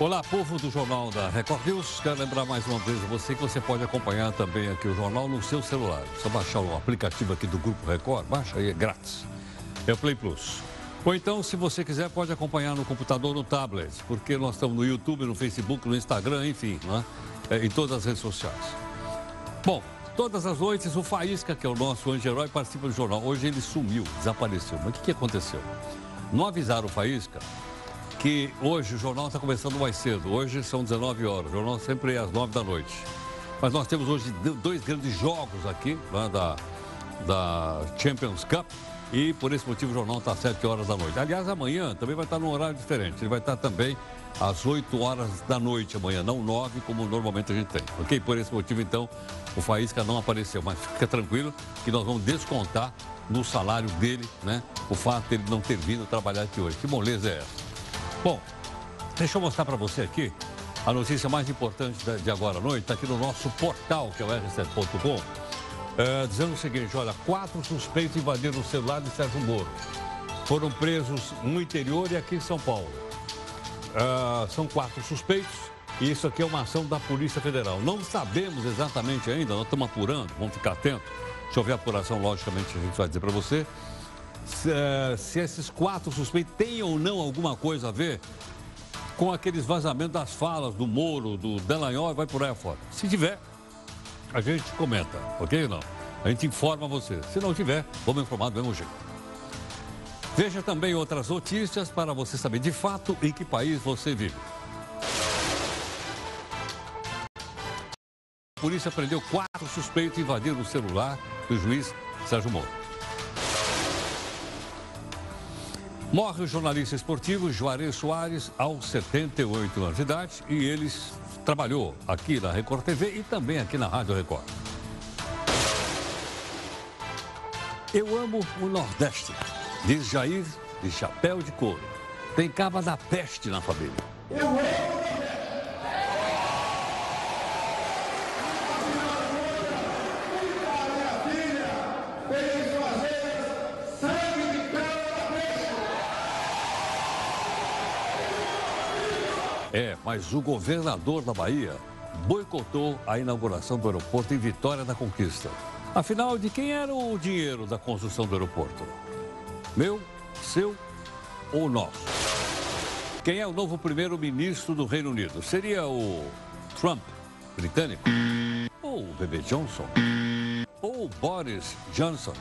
Olá, povo do Jornal da Record News. Quero lembrar mais uma vez a você que você pode acompanhar também aqui o jornal no seu celular. É só baixar o aplicativo aqui do Grupo Record, baixa aí, é grátis. É o Play Plus. Ou então, se você quiser, pode acompanhar no computador, no tablet, porque nós estamos no YouTube, no Facebook, no Instagram, enfim, né? é, em todas as redes sociais. Bom, todas as noites o Faísca, que é o nosso anti-herói, participa do jornal. Hoje ele sumiu, desapareceu. Mas o que, que aconteceu? Não avisaram o Faísca que hoje o jornal está começando mais cedo. Hoje são 19 horas, o jornal sempre é às 9 da noite. Mas nós temos hoje dois grandes jogos aqui né, da, da Champions Cup e por esse motivo o jornal está às 7 horas da noite. Aliás, amanhã também vai estar num horário diferente. Ele vai estar também às 8 horas da noite amanhã, não 9 como normalmente a gente tem. Ok? Por esse motivo, então, o Faísca não apareceu. Mas fica tranquilo que nós vamos descontar no salário dele, né? O fato de ele não ter vindo trabalhar aqui hoje. Que moleza é essa? Bom, deixa eu mostrar para você aqui a notícia mais importante de agora à noite, está aqui no nosso portal, que é o r7.com, é, dizendo o seguinte, olha, quatro suspeitos invadiram o celular de Sérgio Moro. Foram presos no interior e aqui em São Paulo. É, são quatro suspeitos e isso aqui é uma ação da Polícia Federal. Não sabemos exatamente ainda, nós estamos apurando, vamos ficar atentos. Se houver apuração, logicamente, a gente vai dizer para você se, uh, se esses quatro suspeitos têm ou não alguma coisa a ver com aqueles vazamentos das falas do Moro, do Delanhol e vai por aí afora. Se tiver, a gente comenta, ok ou não? A gente informa você. Se não tiver, vamos informar do mesmo jeito. Veja também outras notícias para você saber de fato em que país você vive. A polícia prendeu quatro suspeitos invadiram o celular do juiz Sérgio Moro. Morre o jornalista esportivo Juarez Soares aos 78 anos de idade e ele trabalhou aqui na Record TV e também aqui na Rádio Record. Eu amo o Nordeste, diz Jair de chapéu de couro. Tem cava da peste na família. Eu amo É, mas o governador da Bahia boicotou a inauguração do aeroporto em Vitória da Conquista. Afinal, de quem era o dinheiro da construção do aeroporto? Meu, seu ou nosso? Quem é o novo primeiro-ministro do Reino Unido? Seria o Trump, britânico? Ou o bebê Johnson? Ou Boris Johnson?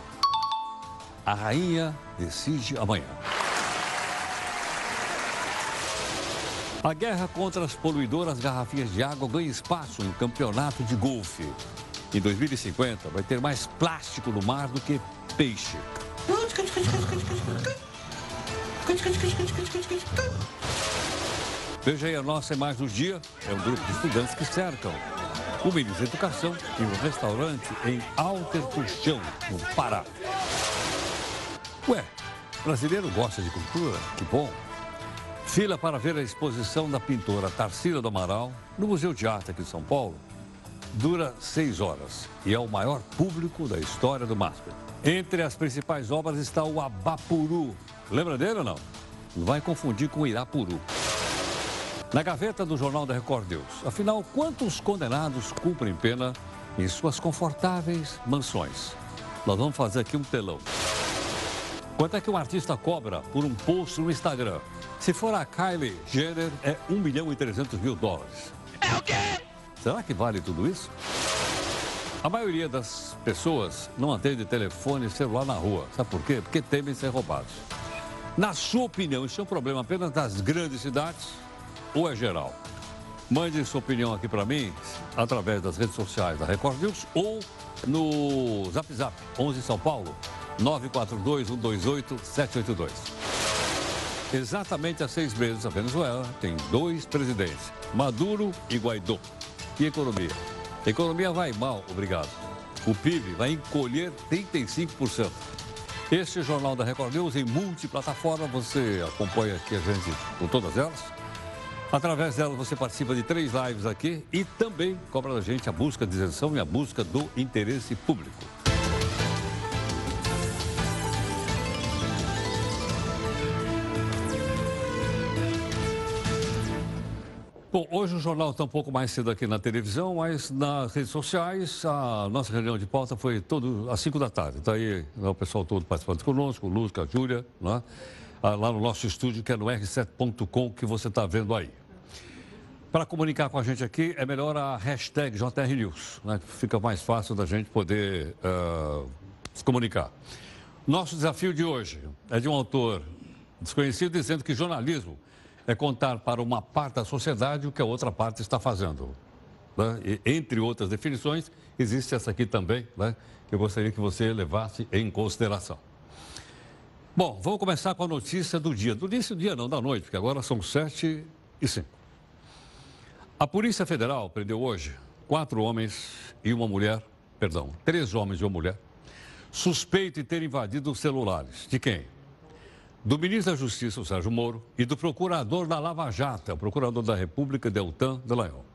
A rainha decide amanhã. A guerra contra as poluidoras garrafinhas de água ganha espaço em campeonato de golfe. Em 2050, vai ter mais plástico no mar do que peixe. Veja aí a nossa imagem do dia. É um grupo de estudantes que cercam o Ministro da Educação e um restaurante em Alter Puxão, no Pará. Ué, brasileiro gosta de cultura? Que bom. Fila para ver a exposição da pintora Tarsila do Amaral no Museu de Arte aqui de São Paulo dura seis horas e é o maior público da história do MASP. Entre as principais obras está o Abapuru. Lembra dele ou não? Não vai confundir com o Irapuru. Na gaveta do Jornal da Record News. Afinal, quantos condenados cumprem pena em suas confortáveis mansões? Nós vamos fazer aqui um telão. Quanto é que um artista cobra por um post no Instagram? Se for a Kylie Jenner, é 1 milhão e 300 mil dólares. É o quê? Será que vale tudo isso? A maioria das pessoas não atende telefone e celular na rua. Sabe por quê? Porque temem ser roubados. Na sua opinião, isso é um problema apenas das grandes cidades ou é geral? Mande sua opinião aqui para mim através das redes sociais da Record News ou no Zap Zap 11 São Paulo 942-128-782. Exatamente há seis meses, a Venezuela tem dois presidentes, Maduro e Guaidó. E economia? A economia vai mal, obrigado. O PIB vai encolher 35%. Este Jornal da Record News em multiplataforma. Você acompanha aqui a gente com todas elas. Através delas você participa de três lives aqui e também cobra da gente a busca de isenção e a busca do interesse público. Bom, hoje o jornal está um pouco mais cedo aqui na televisão, mas nas redes sociais a nossa reunião de pauta foi todo às 5 da tarde. Está aí né, o pessoal todo participando conosco, o Lúcio, a Júlia, né? Ah, lá no nosso estúdio, que é no r7.com, que você está vendo aí. Para comunicar com a gente aqui, é melhor a hashtag JRNews, né? Fica mais fácil da gente poder uh, se comunicar. Nosso desafio de hoje é de um autor desconhecido dizendo que jornalismo é contar para uma parte da sociedade o que a outra parte está fazendo. Né? E, entre outras definições, existe essa aqui também, né? que eu gostaria que você levasse em consideração. Bom, vamos começar com a notícia do dia. Do início do dia, não, da noite, porque agora são sete e cinco. A Polícia Federal prendeu hoje quatro homens e uma mulher, perdão, três homens e uma mulher, suspeito de ter invadido os celulares. De quem? Do ministro da Justiça, o Sérgio Moro, e do procurador da Lava Jato, o procurador da República, Deltan Dallagnol.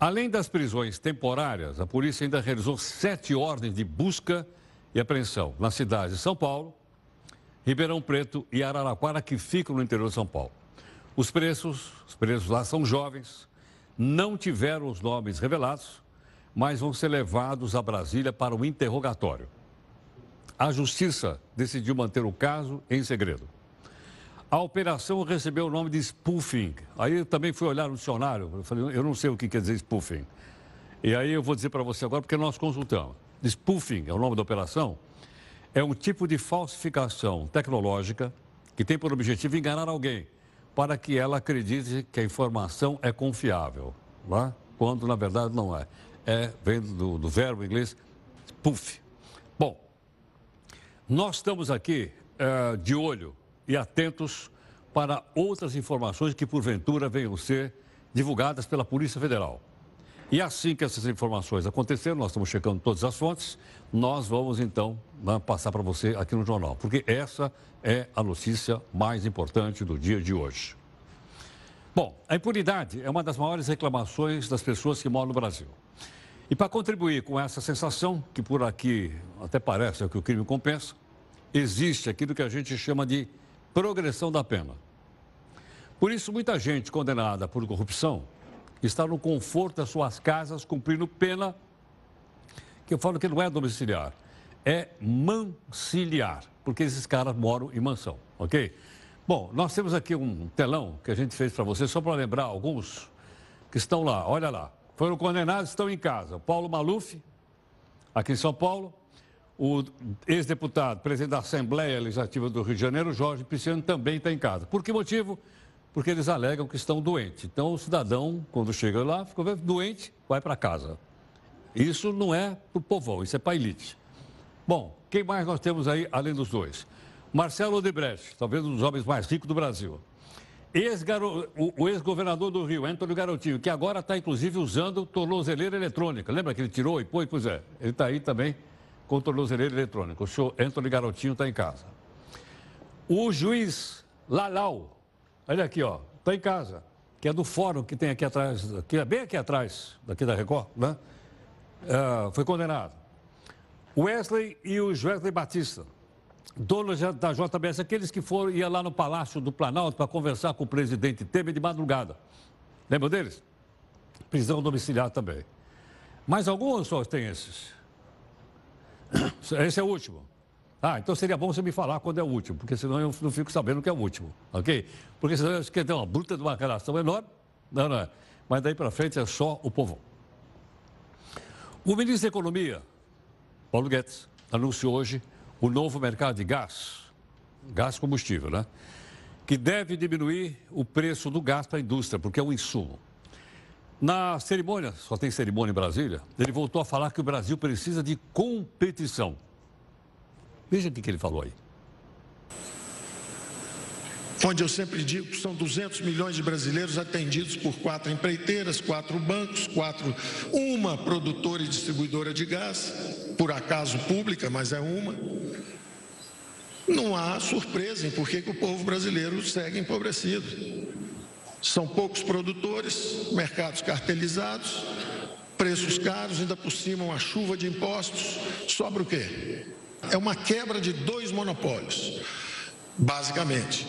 Além das prisões temporárias, a polícia ainda realizou sete ordens de busca e apreensão nas cidades de São Paulo, Ribeirão Preto e Araraquara, que ficam no interior de São Paulo. Os presos, os presos lá são jovens, não tiveram os nomes revelados, mas vão ser levados a Brasília para o interrogatório. A Justiça decidiu manter o caso em segredo. A operação recebeu o nome de spoofing. Aí eu também fui olhar no dicionário, eu falei, eu não sei o que quer dizer spoofing. E aí eu vou dizer para você agora, porque nós consultamos. Spoofing é o nome da operação. É um tipo de falsificação tecnológica que tem por objetivo enganar alguém para que ela acredite que a informação é confiável, lá, quando na verdade não é. É, vem do, do verbo inglês spoof. Nós estamos aqui uh, de olho e atentos para outras informações que, porventura, venham ser divulgadas pela Polícia Federal. E assim que essas informações acontecerem, nós estamos checando todas as fontes, nós vamos então né, passar para você aqui no jornal, porque essa é a notícia mais importante do dia de hoje. Bom, a impunidade é uma das maiores reclamações das pessoas que moram no Brasil. E para contribuir com essa sensação, que por aqui até parece é que o crime compensa, existe aquilo que a gente chama de progressão da pena. Por isso, muita gente condenada por corrupção está no conforto das suas casas cumprindo pena, que eu falo que não é domiciliar, é manciliar, porque esses caras moram em mansão, ok? Bom, nós temos aqui um telão que a gente fez para você, só para lembrar alguns que estão lá, olha lá foram condenados estão em casa. Paulo Maluf, aqui em São Paulo, o ex-deputado, presidente da Assembleia Legislativa do Rio de Janeiro, Jorge Pisciano, também está em casa. Por que motivo? Porque eles alegam que estão doentes. Então, o cidadão, quando chega lá, fica doente, vai para casa. Isso não é para o povão, isso é para a elite. Bom, quem mais nós temos aí, além dos dois? Marcelo Odebrecht, talvez um dos homens mais ricos do Brasil. Ex o ex-governador do Rio, Antônio Garotinho, que agora está inclusive usando tornozeleira eletrônica. Lembra que ele tirou e pôs? Pois é, ele está aí também com tornozeleira eletrônica. O senhor Antônio Garotinho está em casa. O juiz Lalau, olha aqui, ó, está em casa, que é do fórum que tem aqui atrás, que é bem aqui atrás, daqui da Record, né? Uh, foi condenado. Wesley e o Wesley Batista donos da JBS, aqueles que foram, ia lá no Palácio do Planalto para conversar com o presidente Temer de madrugada. Lembra deles? Prisão domiciliar também. Mais alguns só tem esses? Esse é o último. Ah, então seria bom você me falar quando é o último, porque senão eu não fico sabendo que é o último, ok? Porque senão eu ter uma bruta de uma relação enorme. Não, não é. Mas daí para frente é só o povo. O ministro da Economia, Paulo Guedes, anunciou hoje o novo mercado de gás, gás combustível, né? Que deve diminuir o preço do gás para a indústria, porque é um insumo. Na cerimônia, só tem cerimônia em Brasília, ele voltou a falar que o Brasil precisa de competição. Veja o que ele falou aí onde eu sempre digo que são 200 milhões de brasileiros atendidos por quatro empreiteiras, quatro bancos, quatro, uma produtora e distribuidora de gás, por acaso pública, mas é uma. Não há surpresa em por que o povo brasileiro segue empobrecido. São poucos produtores, mercados cartelizados, preços caros, ainda por cima uma chuva de impostos. Sobra o quê? É uma quebra de dois monopólios, basicamente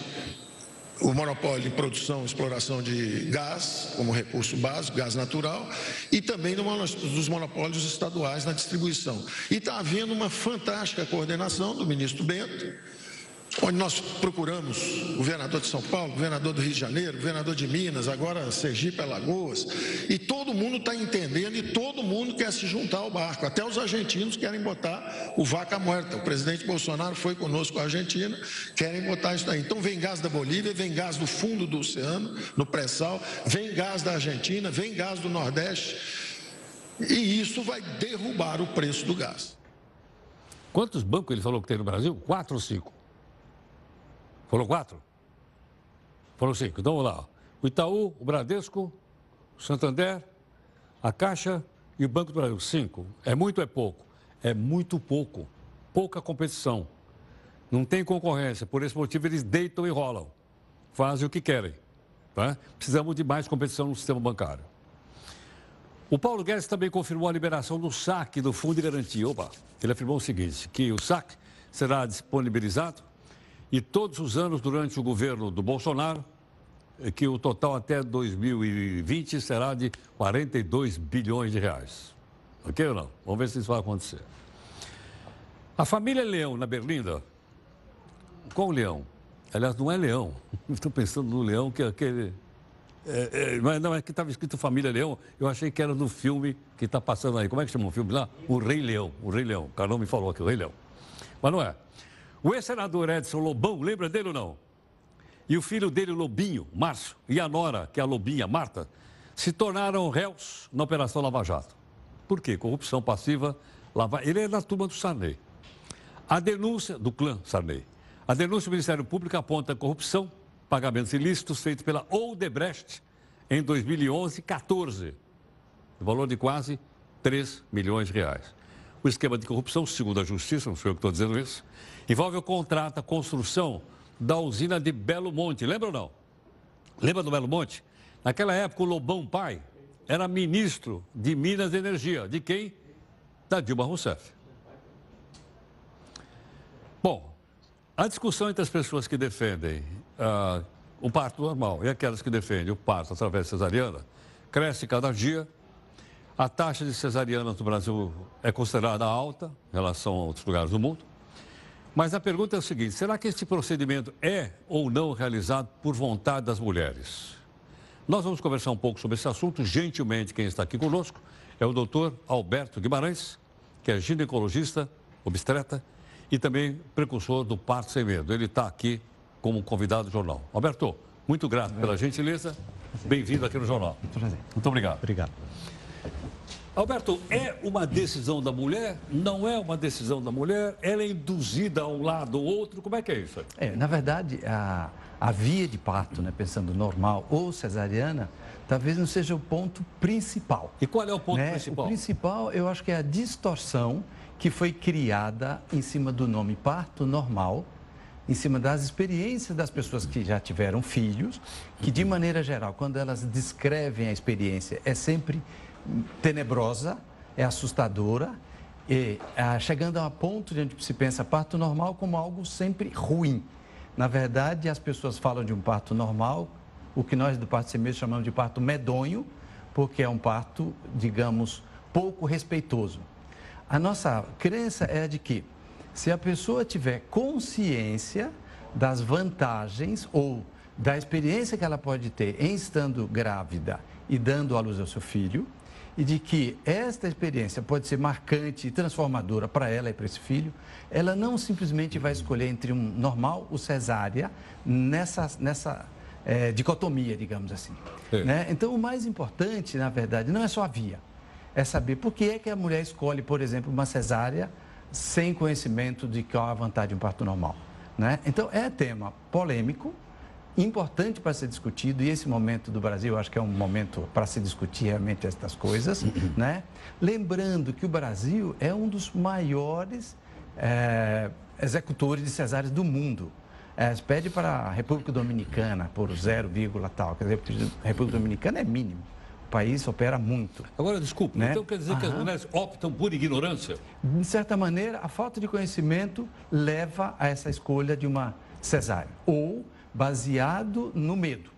o monopólio de produção e exploração de gás como recurso básico, gás natural, e também dos monopólios estaduais na distribuição. E está havendo uma fantástica coordenação do ministro Bento, onde nós procuramos governador de São Paulo, governador do Rio de Janeiro, governador de Minas, agora Sergipe, Alagoas, e todo mundo está entendendo e todo mundo quer se juntar ao barco, até os argentinos querem botar o vaca morta. O presidente Bolsonaro foi conosco a Argentina, querem botar isso aí. Então vem gás da Bolívia, vem gás do fundo do oceano, no pré-sal, vem gás da Argentina, vem gás do Nordeste, e isso vai derrubar o preço do gás. Quantos bancos ele falou que tem no Brasil? Quatro ou cinco? Foram quatro? Foram cinco. Então vamos lá. O Itaú, o Bradesco, o Santander, a Caixa e o Banco do Brasil. Cinco. É muito ou é pouco? É muito pouco. Pouca competição. Não tem concorrência. Por esse motivo, eles deitam e rolam. Fazem o que querem. Tá? Precisamos de mais competição no sistema bancário. O Paulo Guedes também confirmou a liberação do saque do Fundo de Garantia. Opa, ele afirmou o seguinte, que o saque será disponibilizado e todos os anos durante o governo do Bolsonaro, que o total até 2020 será de 42 bilhões de reais. Ok ou não? Vamos ver se isso vai acontecer. A família Leão, na Berlinda, qual leão? Aliás, não é leão. Estou pensando no leão que é aquele. É, é, não, é que estava escrito Família Leão. Eu achei que era no filme que está passando aí. Como é que chama o filme lá? O Rei Leão. O Rei Leão. O Carlão me falou aqui, o Rei Leão. Mas não é. O ex-senador Edson Lobão, lembra dele ou não? E o filho dele, Lobinho, Márcio, e a nora, que é a Lobinha, Marta, se tornaram réus na Operação Lava Jato. Por quê? Corrupção passiva. Lava... Ele é da turma do Sarney. A denúncia do clã Sarney. A denúncia do Ministério Público aponta corrupção, pagamentos ilícitos feitos pela Odebrecht em 2011 14, no valor de quase 3 milhões de reais. O esquema de corrupção, segundo a Justiça, não sou eu que estou dizendo isso, envolve o contrato, a construção da usina de Belo Monte. Lembra ou não? Lembra do Belo Monte? Naquela época, o Lobão Pai era ministro de Minas e Energia. De quem? Da Dilma Rousseff. Bom, a discussão entre as pessoas que defendem uh, o parto normal e aquelas que defendem o parto através de cesariana cresce cada dia. A taxa de cesarianas no Brasil é considerada alta em relação a outros lugares do mundo. Mas a pergunta é o seguinte: será que este procedimento é ou não realizado por vontade das mulheres? Nós vamos conversar um pouco sobre esse assunto. Gentilmente, quem está aqui conosco é o doutor Alberto Guimarães, que é ginecologista, obstetra e também precursor do parto sem medo. Ele está aqui como convidado do jornal. Alberto, muito grato pela gentileza. Bem-vindo aqui no jornal. Muito obrigado. Obrigado. Alberto, é uma decisão da mulher? Não é uma decisão da mulher? Ela é induzida a um lado ou outro? Como é que é isso? É, na verdade, a, a via de parto, né, pensando normal ou cesariana, talvez não seja o ponto principal. E qual é o ponto né? principal? O principal, eu acho que é a distorção que foi criada em cima do nome parto normal, em cima das experiências das pessoas que já tiveram filhos, que de maneira geral, quando elas descrevem a experiência, é sempre tenebrosa, é assustadora, e ah, chegando a um ponto de onde se pensa parto normal como algo sempre ruim. Na verdade, as pessoas falam de um parto normal, o que nós do parto semeio chamamos de parto medonho, porque é um parto, digamos, pouco respeitoso. A nossa crença é de que, se a pessoa tiver consciência das vantagens ou da experiência que ela pode ter em estando grávida e dando à luz ao seu filho, e de que esta experiência pode ser marcante e transformadora para ela e para esse filho, ela não simplesmente vai escolher entre um normal ou cesárea nessa, nessa é, dicotomia, digamos assim. É. Né? Então, o mais importante, na verdade, não é só a via, é saber por que é que a mulher escolhe, por exemplo, uma cesárea sem conhecimento de qual é a vantagem de um parto normal. Né? Então, é tema polêmico, importante para ser discutido e esse momento do Brasil, acho que é um momento para se discutir realmente estas coisas, né? Lembrando que o Brasil é um dos maiores é, executores de cesáreas do mundo. É, pede para a República Dominicana por 0, tal. Quer dizer, a República Dominicana é mínimo. O país opera muito. Agora, desculpe, né? então quer dizer Aham. que as mulheres optam por ignorância? De certa maneira, a falta de conhecimento leva a essa escolha de uma cesárea. Ou baseado no medo.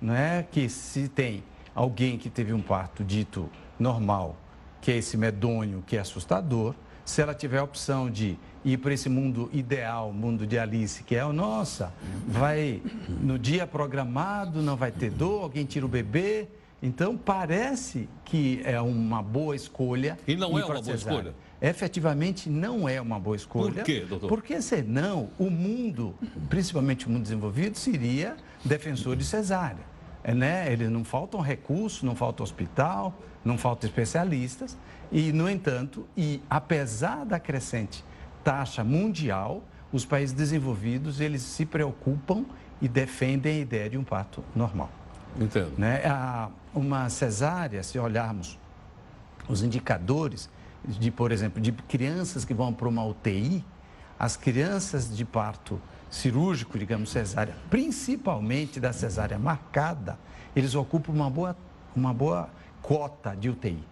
Não é que se tem alguém que teve um parto dito normal, que é esse medonho, que é assustador, se ela tiver a opção de ir para esse mundo ideal, mundo de Alice, que é o nossa, vai no dia programado, não vai ter dor, alguém tira o bebê. Então parece que é uma boa escolha. E não é uma boa escolha? Efetivamente não é uma boa escolha. Por quê, doutor? Porque senão o mundo, principalmente o mundo desenvolvido, seria defensor de cesárea. Né? Eles não faltam recursos, não falta hospital, não faltam especialistas. E, no entanto, e apesar da crescente taxa mundial, os países desenvolvidos, eles se preocupam e defendem a ideia de um parto normal. Entendo. Né? Uma cesárea, se olharmos os indicadores de, por exemplo, de crianças que vão para uma UTI, as crianças de parto cirúrgico, digamos, cesárea, principalmente da cesárea marcada, eles ocupam uma boa, uma boa cota de UTI.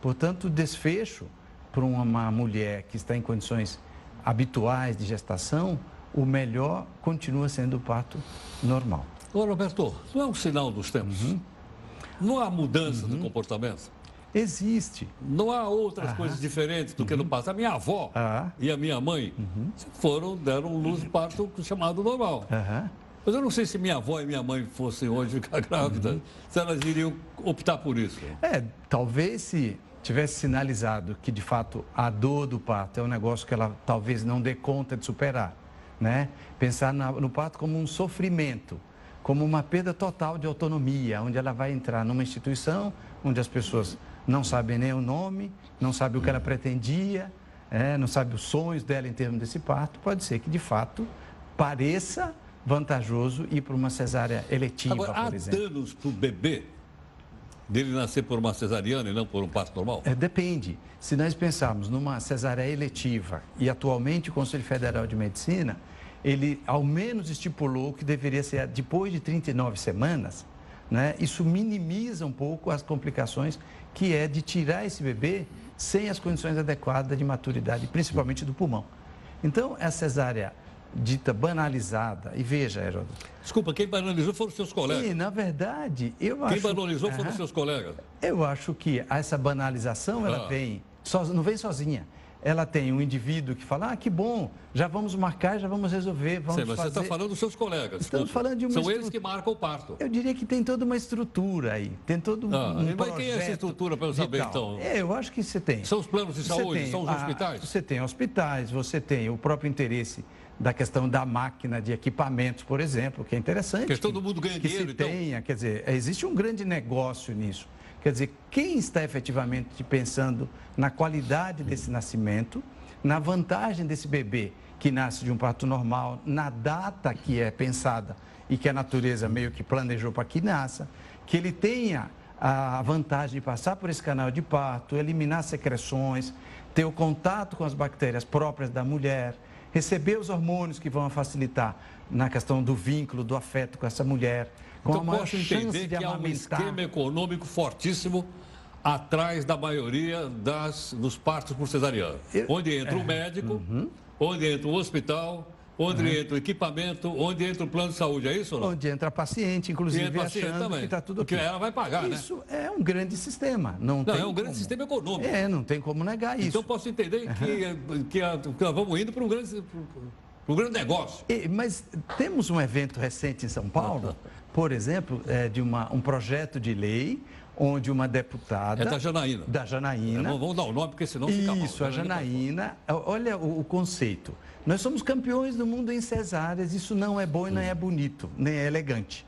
Portanto, o desfecho para uma mulher que está em condições habituais de gestação, o melhor continua sendo o parto normal. Ô, Roberto, não é um sinal dos tempos? Uhum. Não há mudança uhum. do comportamento? Existe. Não há outras Aham. coisas diferentes do que no uhum. passado. A minha avó Aham. e a minha mãe uhum. foram, deram luz parto chamado normal. Aham. Mas eu não sei se minha avó e minha mãe fossem hoje ficar grávidas, uhum. se elas iriam optar por isso. É, talvez se tivesse sinalizado que de fato a dor do parto é um negócio que ela talvez não dê conta de superar, né? Pensar no parto como um sofrimento, como uma perda total de autonomia, onde ela vai entrar numa instituição onde as pessoas não sabe nem o nome, não sabe o que ela pretendia, é, não sabe os sonhos dela em termos desse parto, pode ser que de fato pareça vantajoso ir para uma cesárea eletiva, Agora, por há exemplo. Há danos para o bebê dele nascer por uma cesariana e não por um parto normal? É, depende. Se nós pensarmos numa cesárea eletiva e atualmente o Conselho Federal de Medicina, ele ao menos estipulou que deveria ser depois de 39 semanas, né? Isso minimiza um pouco as complicações que é de tirar esse bebê sem as condições adequadas de maturidade, principalmente do pulmão. Então, a cesárea dita banalizada, e veja, Heródoto. Desculpa, quem banalizou foram os seus colegas. E, na verdade, eu quem acho... Quem banalizou foram os seus colegas. Eu acho que essa banalização, ela ah. vem, so, não vem sozinha ela tem um indivíduo que fala, ah, que bom, já vamos marcar, já vamos resolver, vamos mas fazer... você está falando dos seus colegas. Estamos falando de uma São eles que marcam o parto. Eu diria que tem toda uma estrutura aí, tem todo ah, um, Mas quem é essa estrutura para eu saber, então? É, eu acho que você tem. São os planos de saúde, tem, são os hospitais? você tem hospitais, você tem o próprio interesse da questão da máquina de equipamentos, por exemplo, que é interessante. Que todo mundo ganha que dinheiro, se então. tenha, quer dizer, existe um grande negócio nisso. Quer dizer, quem está efetivamente pensando na qualidade desse nascimento na vantagem desse bebê que nasce de um parto normal, na data que é pensada e que a natureza meio que planejou para que nasça, que ele tenha a vantagem de passar por esse canal de parto, eliminar secreções, ter o contato com as bactérias próprias da mulher, receber os hormônios que vão facilitar na questão do vínculo, do afeto com essa mulher, com então, posso entender que há um esquema econômico fortíssimo atrás da maioria das, dos partos por cesariana. Eu, onde entra é, o médico, uhum. onde entra o hospital, onde uhum. entra o equipamento, onde entra o plano de saúde, é isso ou não? Onde entra a paciente, inclusive, entra paciente achando também, que está tudo Porque ela vai pagar, isso né? Isso é um grande sistema. Não, não é um grande como. sistema econômico. É, não tem como negar isso. Então posso entender que, que, que nós vamos indo para um grande, para um grande negócio. E, mas temos um evento recente em São Paulo, por exemplo, é, de uma, um projeto de lei onde uma deputada. É da Janaína. Da Janaína. Não vamos dar o nome, porque senão fica mal. Isso, a Janaína. Olha o, o, conceito. Nós somos campeões do mundo em cesáreas, isso não é bom e não é bonito, nem é elegante.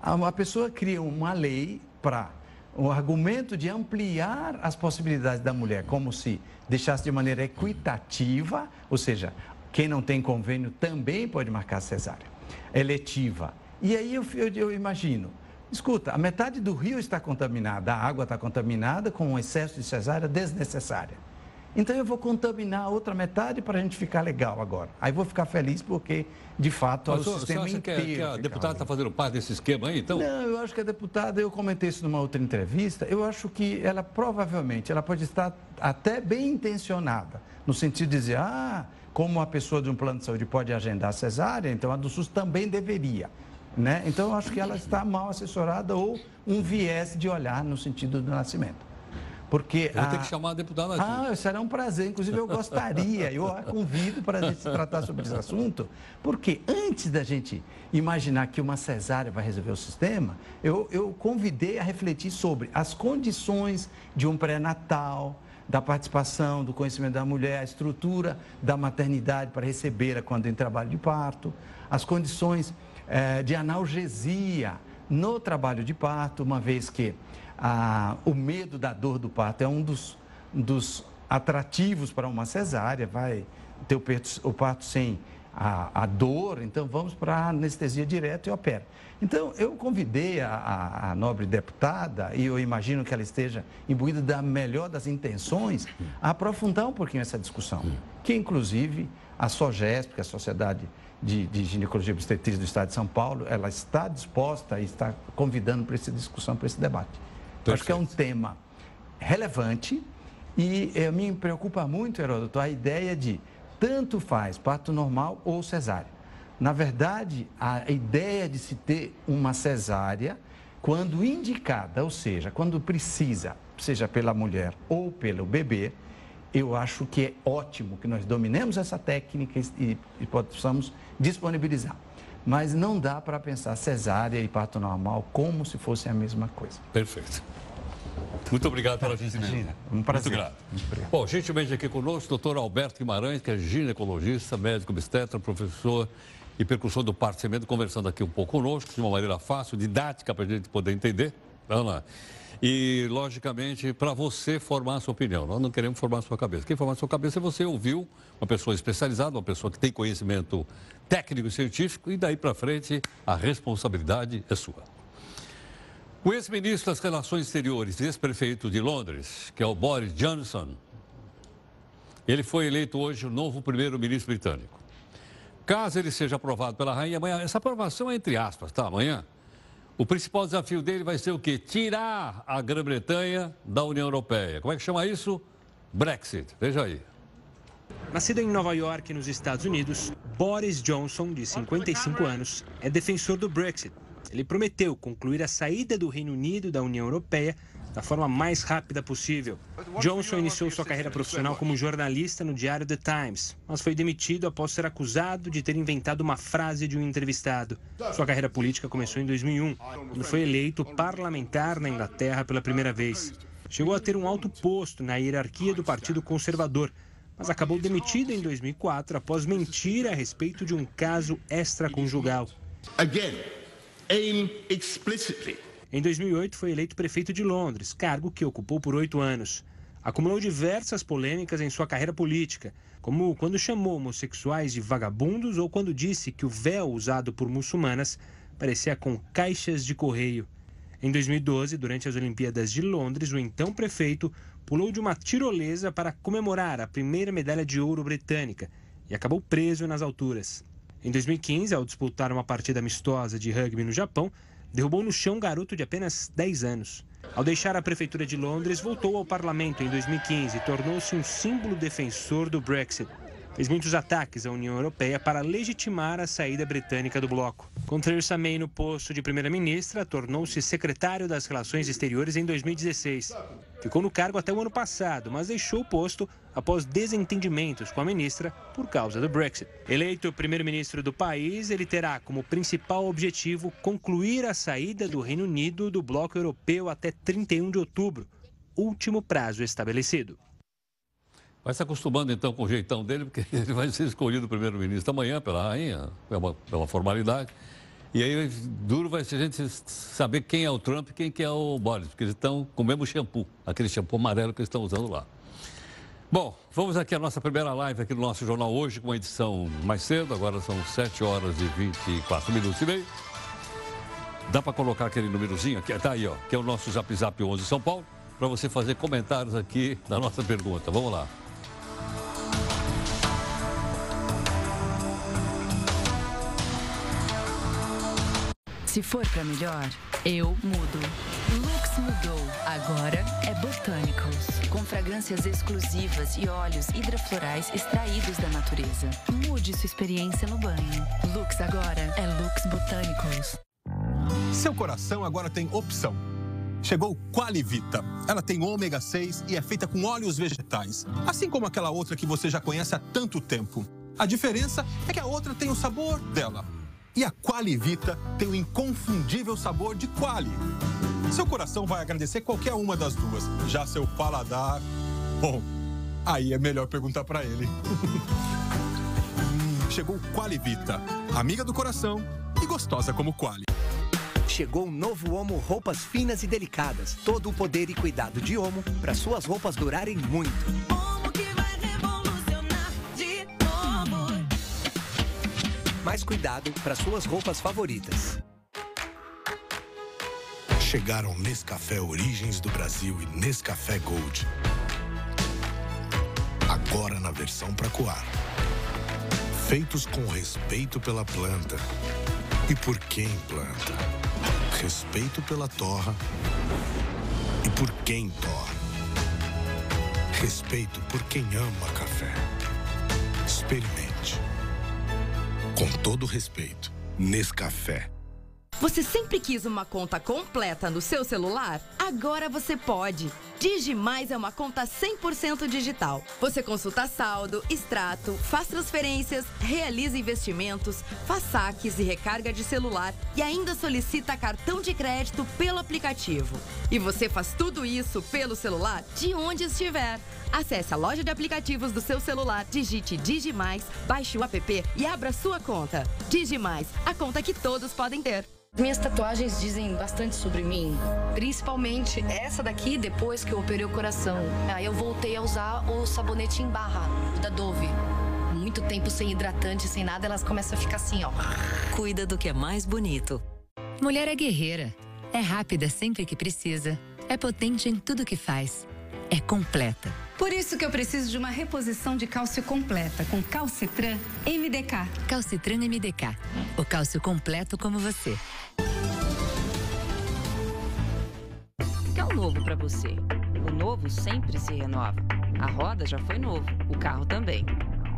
A, pessoa cria uma lei para o argumento de ampliar as possibilidades da mulher, como se deixasse de maneira equitativa, ou seja, quem não tem convênio também pode marcar cesárea, eletiva. E aí eu, eu, eu imagino, Escuta, a metade do rio está contaminada, a água está contaminada com um excesso de cesárea desnecessária. Então eu vou contaminar a outra metade para a gente ficar legal agora. Aí vou ficar feliz porque, de fato, Mas, o sistema você inteiro... Que, que a deputada está fazendo parte desse esquema aí, então? Não, eu acho que a deputada, eu comentei isso numa outra entrevista, eu acho que ela provavelmente, ela pode estar até bem intencionada, no sentido de dizer, ah, como a pessoa de um plano de saúde pode agendar cesárea, então a do SUS também deveria. Né? Então, eu acho que ela está mal assessorada ou um viés de olhar no sentido do nascimento. Porque eu vou a... ter que chamar a deputada aqui. Ah, será um prazer. Inclusive, eu gostaria, eu a convido para a gente tratar sobre esse assunto, porque antes da gente imaginar que uma cesárea vai resolver o sistema, eu, eu convidei a refletir sobre as condições de um pré-natal, da participação, do conhecimento da mulher, a estrutura da maternidade para receber quando em trabalho de parto, as condições eh, de analgesia no trabalho de parto, uma vez que o medo da dor do parto é um dos, dos atrativos para uma cesárea, vai ter o parto sem a, a, dor, então vamos para a anestesia direta e opera. Então, eu convidei a, a, a, nobre deputada, e eu imagino que ela esteja imbuída da melhor das intenções, a aprofundar um pouquinho essa discussão, que inclusive a SOGESP, que é a Sociedade de, de Ginecologia e Obstetrícia do Estado de São Paulo, ela está disposta e está convidando para essa discussão, para esse debate. Perfeito. Acho que é um tema relevante e eh, me preocupa muito, Heródoto, a ideia de tanto faz parto normal ou cesárea. Na verdade, a ideia de se ter uma cesárea, quando indicada, ou seja, quando precisa, seja pela mulher ou pelo bebê, eu acho que é ótimo que nós dominemos essa técnica e, e possamos disponibilizar. Mas não dá para pensar cesárea e parto normal como se fossem a mesma coisa. Perfeito. Muito obrigado pela visita. Um prazer. Muito grato. Muito Bom, gentilmente aqui conosco, doutor Alberto Guimarães, que é ginecologista, médico obstetra, professor e percussor do parto semento, conversando aqui um pouco conosco, de uma maneira fácil, didática, para a gente poder entender. Vamos lá. E, logicamente, para você formar a sua opinião. Nós não queremos formar a sua cabeça. Quem formar a sua cabeça é você ouviu uma pessoa especializada, uma pessoa que tem conhecimento técnico e científico, e daí para frente a responsabilidade é sua. O ex-ministro das Relações Exteriores, ex-prefeito de Londres, que é o Boris Johnson, ele foi eleito hoje o novo primeiro-ministro britânico. Caso ele seja aprovado pela rainha amanhã, essa aprovação é entre aspas, tá? Amanhã. O principal desafio dele vai ser o quê? Tirar a Grã-Bretanha da União Europeia. Como é que chama isso? Brexit. Veja aí. Nascido em Nova York, nos Estados Unidos, Boris Johnson, de 55 anos, é defensor do Brexit ele prometeu concluir a saída do Reino Unido da União Europeia da forma mais rápida possível. Johnson iniciou sua carreira profissional como jornalista no diário The Times, mas foi demitido após ser acusado de ter inventado uma frase de um entrevistado. Sua carreira política começou em 2001, quando foi eleito parlamentar na Inglaterra pela primeira vez. Chegou a ter um alto posto na hierarquia do Partido Conservador, mas acabou demitido em 2004 após mentir a respeito de um caso extraconjugal. Again aim explicitly. Em 2008, foi eleito prefeito de Londres, cargo que ocupou por oito anos. Acumulou diversas polêmicas em sua carreira política, como quando chamou homossexuais de vagabundos ou quando disse que o véu usado por muçulmanas parecia com caixas de correio. Em 2012, durante as Olimpíadas de Londres, o então prefeito pulou de uma tirolesa para comemorar a primeira medalha de ouro britânica e acabou preso nas alturas. Em 2015, ao disputar uma partida amistosa de rugby no Japão, derrubou no chão um garoto de apenas 10 anos. Ao deixar a prefeitura de Londres, voltou ao parlamento em 2015 e tornou-se um símbolo defensor do Brexit fez muitos ataques à União Europeia para legitimar a saída britânica do bloco. Com Theresa May no posto de primeira-ministra, tornou-se secretário das Relações Exteriores em 2016. Ficou no cargo até o ano passado, mas deixou o posto após desentendimentos com a ministra por causa do Brexit. Eleito primeiro-ministro do país, ele terá como principal objetivo concluir a saída do Reino Unido do bloco europeu até 31 de outubro, último prazo estabelecido. Vai se acostumando então com o jeitão dele, porque ele vai ser escolhido primeiro-ministro amanhã pela rainha, é uma formalidade. E aí duro vai ser a gente saber quem é o Trump e quem que é o Boris, porque eles estão com o mesmo shampoo, aquele shampoo amarelo que eles estão usando lá. Bom, vamos aqui à nossa primeira live aqui no nosso jornal hoje, com uma edição mais cedo, agora são 7 horas e 24 minutos e meio. Dá para colocar aquele númerozinho aqui, tá aí, ó, que é o nosso Zap Zap 11 São Paulo, para você fazer comentários aqui na nossa pergunta. Vamos lá. Se for para melhor, eu mudo. Lux mudou. Agora é Botanicals, com fragrâncias exclusivas e óleos hidroflorais extraídos da natureza. Mude sua experiência no banho. Lux agora é Lux Botanicals. Seu coração agora tem opção. Chegou Qualivita. Ela tem ômega 6 e é feita com óleos vegetais, assim como aquela outra que você já conhece há tanto tempo. A diferença é que a outra tem o sabor dela. E a Qualivita tem o inconfundível sabor de Quali. Seu coração vai agradecer qualquer uma das duas. Já seu paladar. Bom, aí é melhor perguntar para ele. Hum, chegou Qualivita, amiga do coração e gostosa como Quali. Chegou o novo Omo Roupas Finas e Delicadas. Todo o poder e cuidado de Omo para suas roupas durarem muito. Mais cuidado para suas roupas favoritas. Chegaram Nescafé Origens do Brasil e Nescafé Gold. Agora na versão para coar. Feitos com respeito pela planta e por quem planta. Respeito pela torra e por quem torra. Respeito por quem ama café. Experimente. Com todo respeito, Nescafé. Você sempre quis uma conta completa no seu celular? Agora você pode. Digimais é uma conta 100% digital. Você consulta saldo, extrato, faz transferências, realiza investimentos, faz saques e recarga de celular e ainda solicita cartão de crédito pelo aplicativo. E você faz tudo isso pelo celular de onde estiver. Acesse a loja de aplicativos do seu celular, digite Digimais, baixe o app e abra sua conta. Digimais, a conta que todos podem ter. Minhas tatuagens dizem bastante sobre mim, principalmente essa daqui depois que eu operei o coração. Aí eu voltei a usar o sabonete em barra da Dove. Muito tempo sem hidratante, sem nada, elas começam a ficar assim, ó. Cuida do que é mais bonito. Mulher é guerreira. É rápida sempre que precisa. É potente em tudo que faz. É completa. Por isso que eu preciso de uma reposição de cálcio completa com Calcitran MDK. Calcitran MDK. O cálcio completo como você. O que é o novo para você? O novo sempre se renova. A roda já foi novo, o carro também.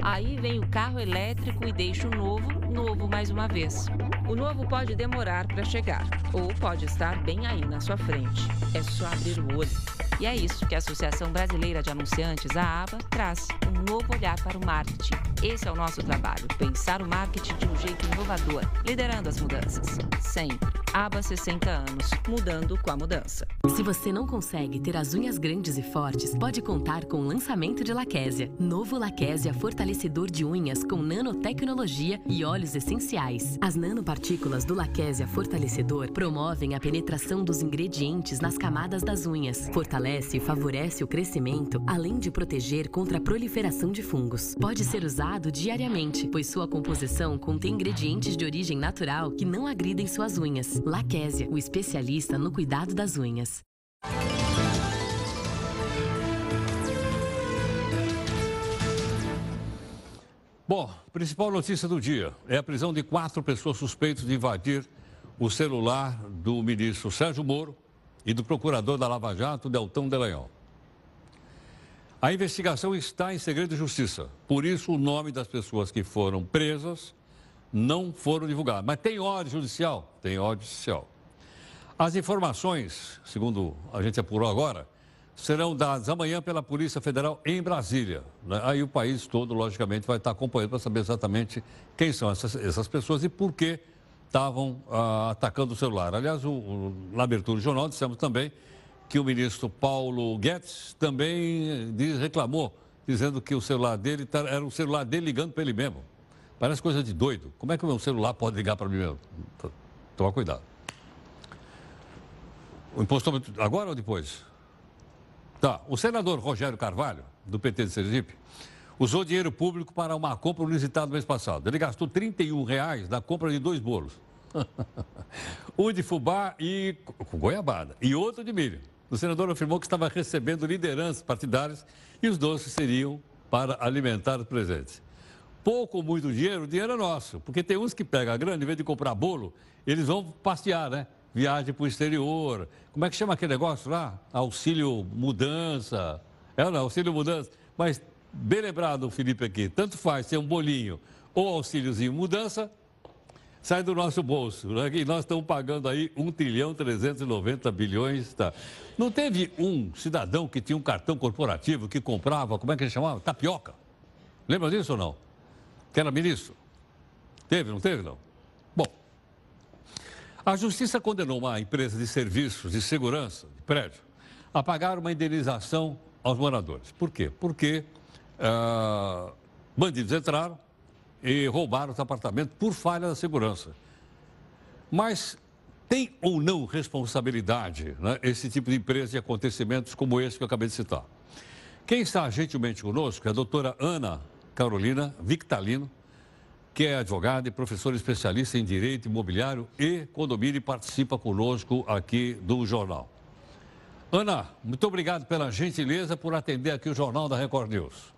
Aí vem o carro elétrico e deixa o novo, novo mais uma vez. O novo pode demorar para chegar, ou pode estar bem aí na sua frente. É só abrir o olho. E é isso que a Associação Brasileira de Anunciantes, a ABA, traz: um novo olhar para o marketing. Esse é o nosso trabalho: pensar o marketing de um jeito inovador, liderando as mudanças. Sempre. ABA 60 anos, mudando com a mudança. Se você não consegue ter as unhas grandes e fortes, pode contar com o lançamento de Laquésia. Novo Laquésia fortalecedor de unhas com nanotecnologia e óleos essenciais. As nanopartículas do Laquésia fortalecedor promovem a penetração dos ingredientes nas camadas das unhas, fortalece e favorece o crescimento, além de proteger contra a proliferação de fungos. Pode ser usado diariamente, pois sua composição contém ingredientes de origem natural que não agridem suas unhas. Laquésia, o especialista no cuidado das unhas. Bom, principal notícia do dia é a prisão de quatro pessoas suspeitas de invadir o celular do ministro Sérgio Moro e do procurador da Lava Jato, Deltão Delanhol. A investigação está em segredo de justiça, por isso o nome das pessoas que foram presas não foram divulgados. Mas tem ordem judicial? Tem ordem judicial. As informações, segundo a gente apurou agora, serão dadas amanhã pela Polícia Federal em Brasília. Né? Aí o país todo, logicamente, vai estar acompanhando para saber exatamente quem são essas, essas pessoas e por que estavam ah, atacando o celular. Aliás, o, o, na abertura do jornal dissemos também que o ministro Paulo Guedes também diz, reclamou, dizendo que o celular dele tá, era o celular dele ligando para ele mesmo. Parece coisa de doido. Como é que o meu celular pode ligar para mim mesmo? Toma cuidado. O imposto agora ou depois? Tá. O senador Rogério Carvalho, do PT de Sergipe, usou dinheiro público para uma compra inusitada no mês passado. Ele gastou 31 reais na compra de dois bolos. um de fubá e com goiabada e outro de milho. O senador afirmou que estava recebendo lideranças partidárias e os doces seriam para alimentar os presentes. Pouco ou muito dinheiro, o dinheiro é nosso, porque tem uns que pegam a grana, em vez de comprar bolo, eles vão passear, né? viagem para o exterior. Como é que chama aquele negócio lá? Auxílio mudança. É ou não? Auxílio mudança. Mas bem lembrado, Felipe, aqui. Tanto faz ser um bolinho ou auxíliozinho mudança, sai do nosso bolso. Né? E nós estamos pagando aí 1 trilhão 390 bilhões. Tá? Não teve um cidadão que tinha um cartão corporativo que comprava, como é que ele chamava? Tapioca. Lembra disso ou não? Que era ministro? Teve, não teve, não? Bom, a justiça condenou uma empresa de serviços de segurança de prédio a pagar uma indenização aos moradores. Por quê? Porque ah, bandidos entraram e roubaram os apartamentos por falha da segurança. Mas tem ou não responsabilidade né, esse tipo de empresa e acontecimentos como esse que eu acabei de citar? Quem está gentilmente conosco é a doutora Ana Carolina Victalino, que é advogada e professora especialista em direito imobiliário e condomínio e participa conosco aqui do jornal. Ana, muito obrigado pela gentileza por atender aqui o Jornal da Record News.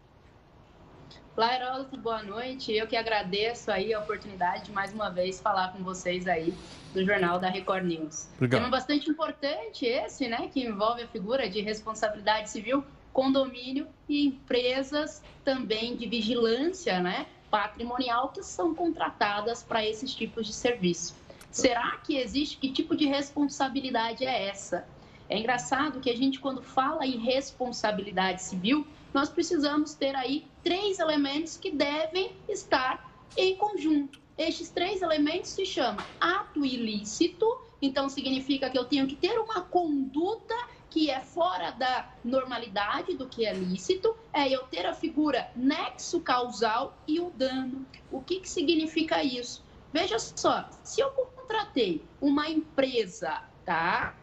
Olá, Heródoto, boa noite. Eu que agradeço aí a oportunidade de mais uma vez falar com vocês aí do Jornal da Record News. Obrigado. Tema bastante importante esse, né, que envolve a figura de responsabilidade civil, condomínio e empresas também de vigilância, né, patrimonial que são contratadas para esses tipos de serviço. Será que existe que tipo de responsabilidade é essa? É engraçado que a gente quando fala em responsabilidade civil, nós precisamos ter aí três elementos que devem estar em conjunto. Estes três elementos se chamam ato ilícito, então significa que eu tenho que ter uma conduta que é fora da normalidade do que é lícito, é eu ter a figura nexo causal e o dano. O que, que significa isso? Veja só, se eu contratei uma empresa, tá?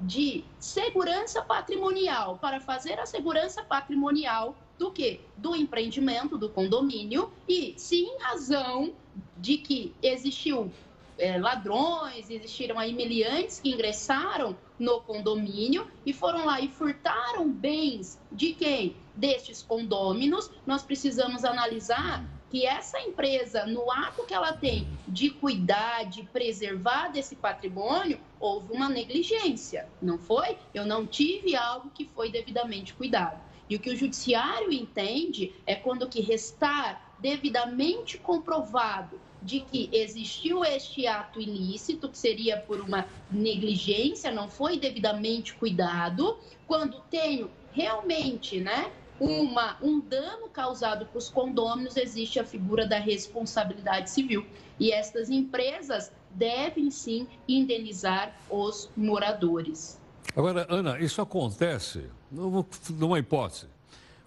de segurança patrimonial para fazer a segurança patrimonial do que? Do empreendimento, do condomínio, e se em razão de que existiu é, ladrões, existiram aí meliantes que ingressaram no condomínio e foram lá e furtaram bens de quem? Destes condôminos, nós precisamos analisar que essa empresa, no ato que ela tem de cuidar, de preservar desse patrimônio, houve uma negligência, não foi? Eu não tive algo que foi devidamente cuidado. E o que o judiciário entende é quando que restar devidamente comprovado de que existiu este ato ilícito, que seria por uma negligência, não foi devidamente cuidado, quando tenho realmente, né, uma, um dano causado para os condôminos, existe a figura da responsabilidade civil. E estas empresas devem sim indenizar os moradores. Agora, Ana, isso acontece, numa hipótese,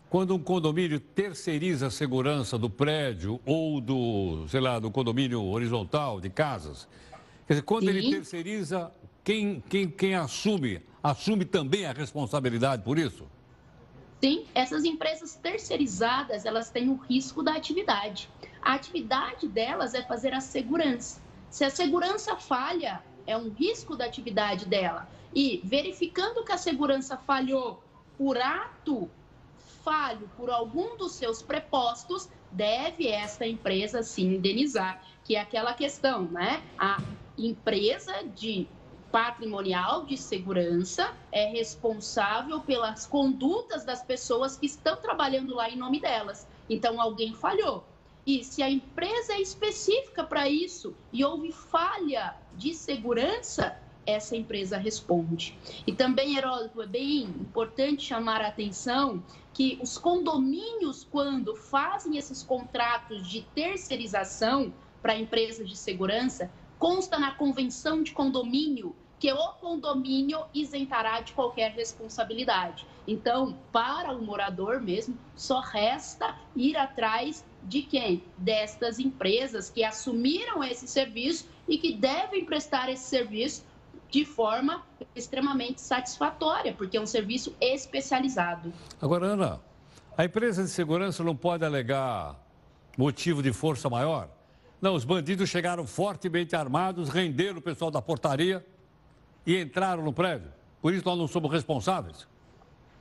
quando um condomínio terceiriza a segurança do prédio ou do, sei lá, do condomínio horizontal de casas. Quer dizer, quando Sim. ele terceiriza, quem, quem, quem assume, assume também a responsabilidade por isso? Sim, essas empresas terceirizadas, elas têm o risco da atividade. A atividade delas é fazer a segurança. Se a segurança falha, é um risco da atividade dela. E verificando que a segurança falhou por ato falho, por algum dos seus prepostos, deve esta empresa se indenizar, que é aquela questão, né? A empresa de patrimonial de segurança é responsável pelas condutas das pessoas que estão trabalhando lá em nome delas. Então, alguém falhou. E se a empresa é específica para isso e houve falha de segurança, essa empresa responde. E também, Heródoto, é bem importante chamar a atenção que os condomínios, quando fazem esses contratos de terceirização para empresas de segurança, consta na convenção de condomínio que o condomínio isentará de qualquer responsabilidade. Então, para o morador mesmo, só resta ir atrás de quem? Destas empresas que assumiram esse serviço e que devem prestar esse serviço de forma extremamente satisfatória, porque é um serviço especializado. Agora, Ana, a empresa de segurança não pode alegar motivo de força maior? Não, os bandidos chegaram fortemente armados, renderam o pessoal da portaria e entraram no prédio. Por isso nós não somos responsáveis?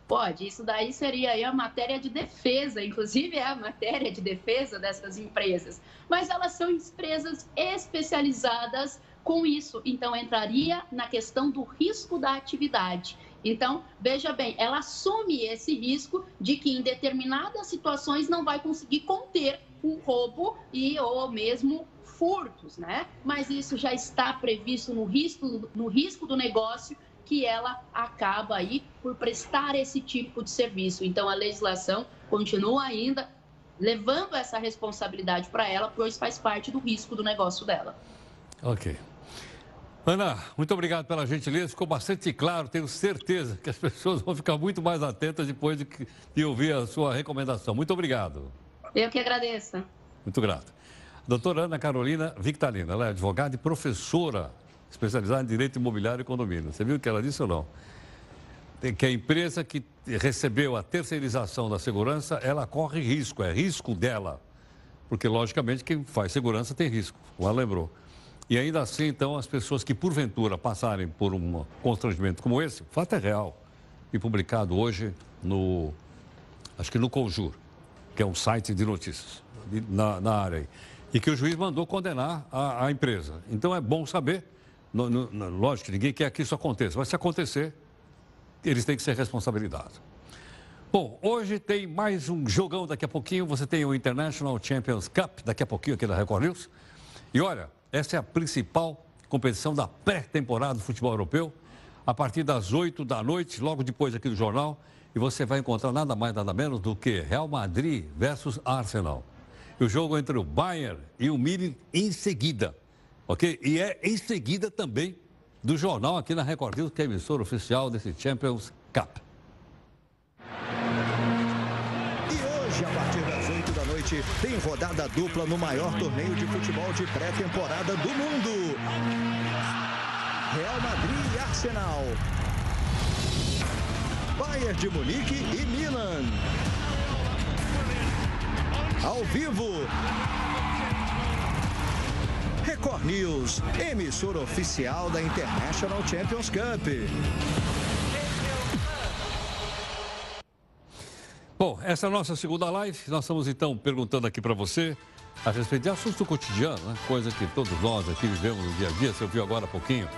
Pode, isso daí seria aí a matéria de defesa, inclusive é a matéria de defesa dessas empresas. Mas elas são empresas especializadas com isso. Então, entraria na questão do risco da atividade. Então, veja bem, ela assume esse risco de que em determinadas situações não vai conseguir conter o roubo e ou mesmo furtos, né? Mas isso já está previsto no risco, no risco do negócio que ela acaba aí por prestar esse tipo de serviço. Então, a legislação continua ainda levando essa responsabilidade para ela, pois faz parte do risco do negócio dela. Ok. Ana, muito obrigado pela gentileza. Ficou bastante claro. Tenho certeza que as pessoas vão ficar muito mais atentas depois de, que- de ouvir a sua recomendação. Muito obrigado. Eu que agradeço. Muito grato. Doutora Ana Carolina Victalina, ela é advogada e professora especializada em direito imobiliário e condomínio. Você viu o que ela disse ou não? Que a empresa que recebeu a terceirização da segurança, ela corre risco, é risco dela. Porque, logicamente, quem faz segurança tem risco, como ela lembrou. E ainda assim, então, as pessoas que porventura passarem por um constrangimento como esse, o fato é real, e publicado hoje no, acho que no Conjur, que é um site de notícias na, na área aí, e que o juiz mandou condenar a, a empresa. Então é bom saber, no- no- lógico ninguém quer que isso aconteça, mas se acontecer, eles têm que ser responsabilizados. Bom, hoje tem mais um jogão daqui a pouquinho. Você tem o International Champions Cup daqui a pouquinho aqui da Record News. E olha, essa é a principal competição da pré-temporada do futebol europeu. A partir das 8 da noite, logo depois aqui do jornal. E você vai encontrar nada mais, nada menos do que Real Madrid versus Arsenal. E o jogo entre o Bayern e o Milan em seguida. Ok? E é em seguida também do jornal aqui na Record News, que é a emissora oficial desse Champions Cup. E hoje, a partir das 8 da tem rodada dupla no maior torneio de futebol de pré-temporada do mundo. Real Madrid e Arsenal. Bayern de Munique e Milan. Ao vivo. Record News, emissora oficial da International Champions Cup. Bom, essa é a nossa segunda live. Nós estamos então perguntando aqui para você a respeito de assuntos cotidiano, né? coisa que todos nós aqui vivemos no dia a dia. Você ouviu agora há pouquinho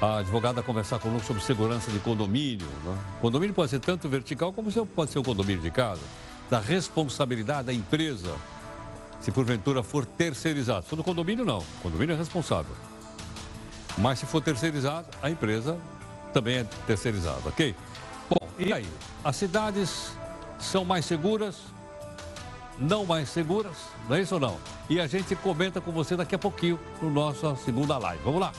a advogada conversar conosco sobre segurança de condomínio. Né? Condomínio pode ser tanto vertical como pode ser o condomínio de casa. Da responsabilidade da empresa, se porventura for terceirizado. Se for no condomínio, não. O condomínio é responsável. Mas se for terceirizado, a empresa também é terceirizada, ok? Bom, e aí? As cidades são mais seguras? Não mais seguras? Não é isso ou não? E a gente comenta com você daqui a pouquinho no nossa segunda live. Vamos lá.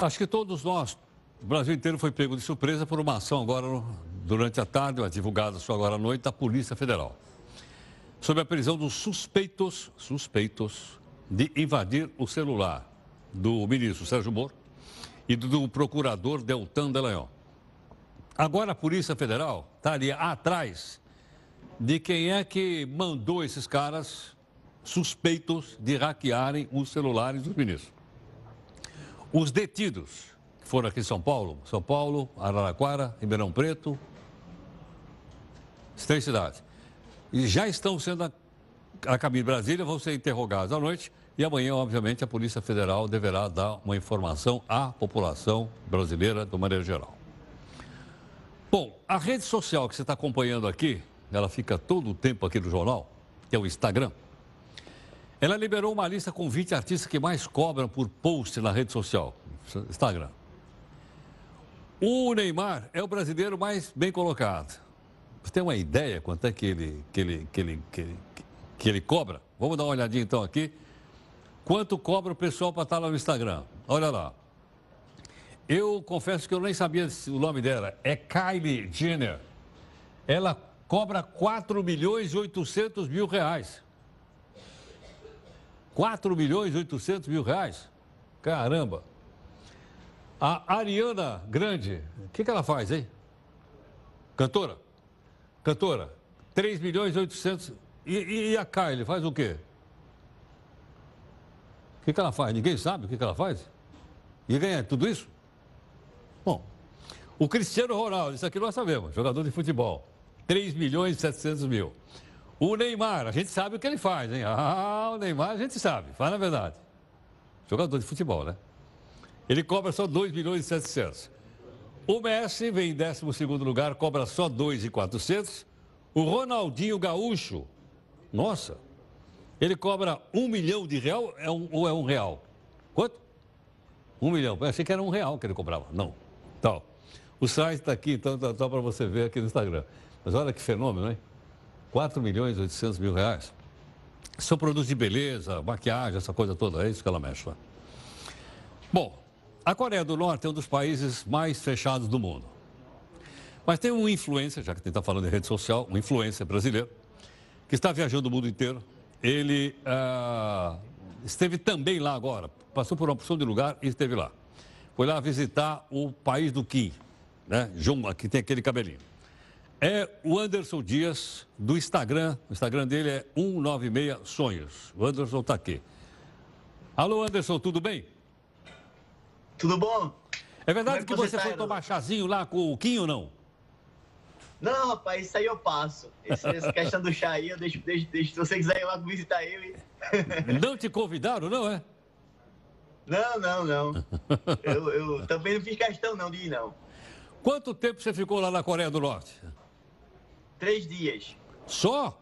Acho que todos nós, o Brasil inteiro foi pego de surpresa por uma ação agora durante a tarde, divulgada só agora à noite, da Polícia Federal. Sobre a prisão dos suspeitos, suspeitos de invadir o celular do ministro Sérgio Moro e do, do procurador Deltan Dallagnol. Agora a Polícia Federal está ali atrás de quem é que mandou esses caras suspeitos de hackearem os celulares dos ministros. Os detidos, que foram aqui em São Paulo, São Paulo, Araraquara, Ribeirão Preto, as três cidades, e já estão sendo a, a caminho de Brasília, vão ser interrogados à noite e amanhã, obviamente, a Polícia Federal deverá dar uma informação à população brasileira de maneira geral. Bom, a rede social que você está acompanhando aqui, ela fica todo o tempo aqui no jornal, que é o Instagram. Ela liberou uma lista com 20 artistas que mais cobram por post na rede social, Instagram. O Neymar é o brasileiro mais bem colocado. Você tem uma ideia quanto é que ele, que ele, que ele, que ele, que ele cobra? Vamos dar uma olhadinha então aqui. Quanto cobra o pessoal para estar lá no Instagram? Olha lá. Eu confesso que eu nem sabia o nome dela. É Kylie Jenner. Ela cobra 4 milhões e 800 mil reais. 4 milhões e 800 mil reais? Caramba! A Ariana Grande, o que, que ela faz, hein? Cantora? Cantora, 3 milhões e 800. E, e, e a Kylie faz o quê? Que, que ela faz? Ninguém sabe o que, que ela faz? E ganha tudo isso? Bom, o Cristiano Ronaldo, isso aqui nós sabemos, jogador de futebol, 3 milhões e 700 mil. O Neymar, a gente sabe o que ele faz, hein? Ah, o Neymar a gente sabe, fala a verdade. Jogador de futebol, né? Ele cobra só 2 milhões e 700. O Messi vem em 12 lugar, cobra só 2,400. O Ronaldinho Gaúcho, nossa, ele cobra um milhão de real é um, ou é um real? Quanto? Um milhão. Eu achei que era um real que ele cobrava. Não. Então, o site está aqui, então, tá, só para você ver aqui no Instagram. Mas olha que fenômeno, hein? 4 milhões e 800 mil reais. São produtos de beleza, maquiagem, essa coisa toda, é isso que ela mexe lá. Bom, a Coreia do Norte é um dos países mais fechados do mundo. Mas tem um influencer, já que a gente está falando em rede social, um influencer brasileiro, que está viajando o mundo inteiro. Ele ah, esteve também lá agora, passou por uma opção de lugar e esteve lá. Foi lá visitar o país do Kim, né? João, que tem aquele cabelinho. É o Anderson Dias, do Instagram. O Instagram dele é 196 Sonhos. O Anderson está aqui. Alô, Anderson, tudo bem? Tudo bom? É verdade Como que é você você tá, foi tomar chazinho lá com o Kim ou não? Não, rapaz, isso aí eu passo. Essa questão do chá aí, eu deixo, deixo, deixo. Se você quiser ir lá visitar ele. Não te convidaram, não é? Não, não, não. Eu, eu também não fiz questão não de ir, não. Quanto tempo você ficou lá na Coreia do Norte? Três dias. Só?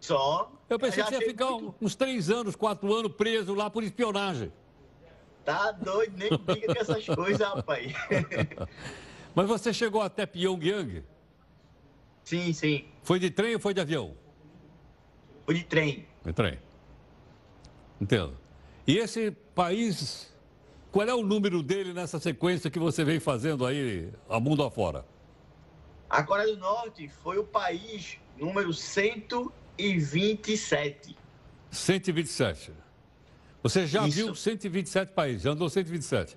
Só. Eu pensei Já que você ia ficar uns três anos, quatro anos preso lá por espionagem. Tá doido, nem diga com essas coisas, rapaz. Mas você chegou até Pyongyang? Sim, sim. Foi de trem ou foi de avião? Foi de trem. De trem. Entendo. E esse país, qual é o número dele nessa sequência que você vem fazendo aí, a mundo afora? A Coreia do Norte foi o país número 127. 127. Você já Isso. viu 127 países, já andou 127.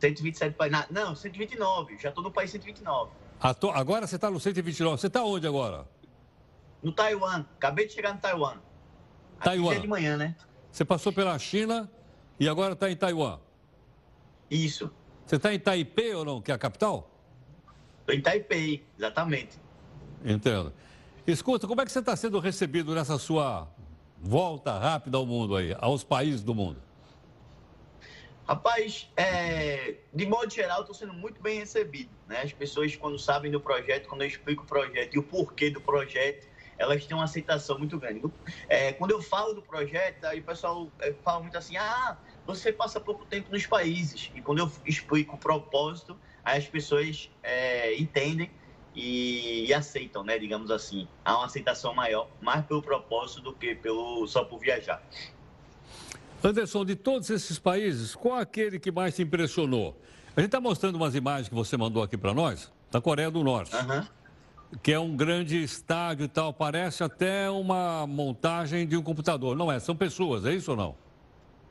127 países. Não, 129. Já tô no país 129. Agora você está no 129. Você está onde agora? No Taiwan. Acabei de chegar no Taiwan. Taiwan. é de manhã, né? Você passou pela China e agora está em Taiwan. Isso. Você está em Taipei ou não, que é a capital? Tô em Taipei, exatamente. Entendo. Escuta, como é que você está sendo recebido nessa sua volta rápida ao mundo aí, aos países do mundo? Rapaz, é, de modo geral, estou sendo muito bem recebido. Né? As pessoas, quando sabem do projeto, quando eu explico o projeto e o porquê do projeto, elas têm uma aceitação muito grande. É, quando eu falo do projeto, aí o pessoal é, fala muito assim: ah, você passa pouco tempo nos países. E quando eu explico o propósito, aí as pessoas é, entendem e, e aceitam, né? Digamos assim. Há uma aceitação maior, mais pelo propósito do que pelo só por viajar. Anderson, de todos esses países, qual aquele que mais te impressionou? A gente está mostrando umas imagens que você mandou aqui para nós, da Coreia do Norte. Que é um grande estádio e tal, parece até uma montagem de um computador. Não é? São pessoas, é isso ou não?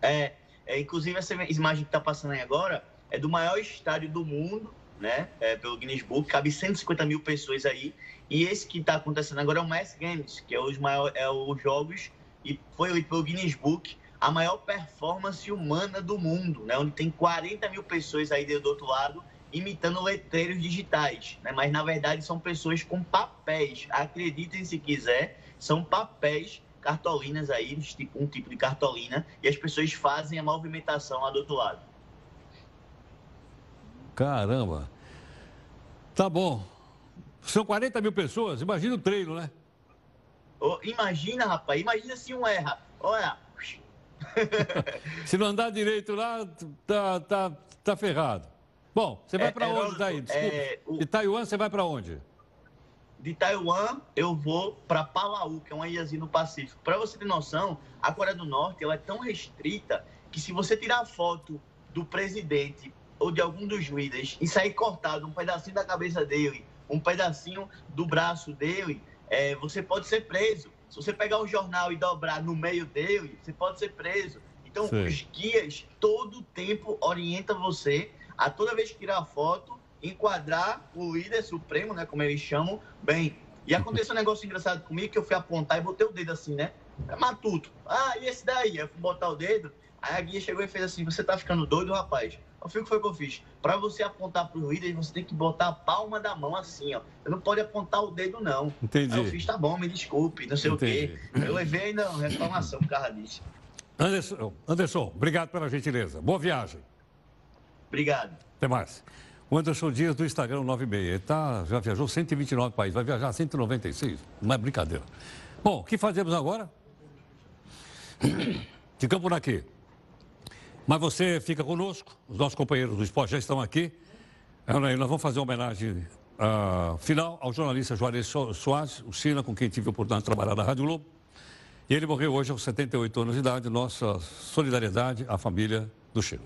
É, é, inclusive essa imagem que está passando aí agora é do maior estádio do mundo, né? É, pelo Guinness Book, cabe 150 mil pessoas aí. E esse que está acontecendo agora é o Mass Games, que é os maiores, é os jogos e foi eleito pelo Guinness Book a maior performance humana do mundo, né? Onde tem 40 mil pessoas aí do outro lado imitando letreiros digitais, né? Mas na verdade são pessoas com papéis. Acreditem se quiser, são papéis cartolinas aí, tipo- um tipo de cartolina, e as pessoas fazem a movimentação lá do outro lado. Caramba. Tá bom. São 40 mil pessoas, imagina o treino, né? Ô, imagina, rapaz, imagina se um erra. Olha, Se não andar direito lá, tá, tá, tá ferrado. Bom, você vai É, para onde Heródoto, daí? Desculpa. é, o- De Taiwan você vai para onde? de Taiwan eu vou para Palau, que é uma ilhazinha no Pacífico. Para você ter noção, a Coreia do Norte ela é tão restrita que se você tirar foto do presidente ou de algum dos líderes e sair cortado um pedacinho da cabeça dele, um pedacinho do braço dele, é, você pode ser preso. Se você pegar um jornal e dobrar no meio dele, você pode ser preso. Então, Sei. os guias todo o tempo orientam você a toda vez que tirar foto, enquadrar o líder supremo, né, como eles chamam, bem. E aconteceu um negócio engraçado comigo que eu fui apontar e botei o dedo assim, né? É matuto. Ah, e esse daí? Eu fui botar o dedo. Aí a guia chegou e fez assim: Você tá ficando doido, rapaz? Eu fui o que foi que eu fiz. Pra você apontar pro líder, você tem que botar a palma da mão assim, ó. Você não pode apontar o dedo, não. Entendi. Aí eu fiz, tá bom, me desculpe, não sei Entendi. o quê. Eu levei ainda uma reclamação por causa disso. Anderson, Anderson, obrigado pela gentileza. Boa viagem. Obrigado. Até mais. O Anderson Dias do Instagram 96. Ele tá, já viajou 129 países, vai viajar 196. Não é brincadeira. Bom, o que fazemos agora? Ficamos por aqui. Mas você fica conosco, os nossos companheiros do esporte já estão aqui. Nós vamos fazer uma homenagem ah, final ao jornalista Juarez So- Soares, o Sina, com quem tive a oportunidade de trabalhar na Rádio Globo. E ele morreu hoje aos 78 anos de idade. Nossa solidariedade à família do China.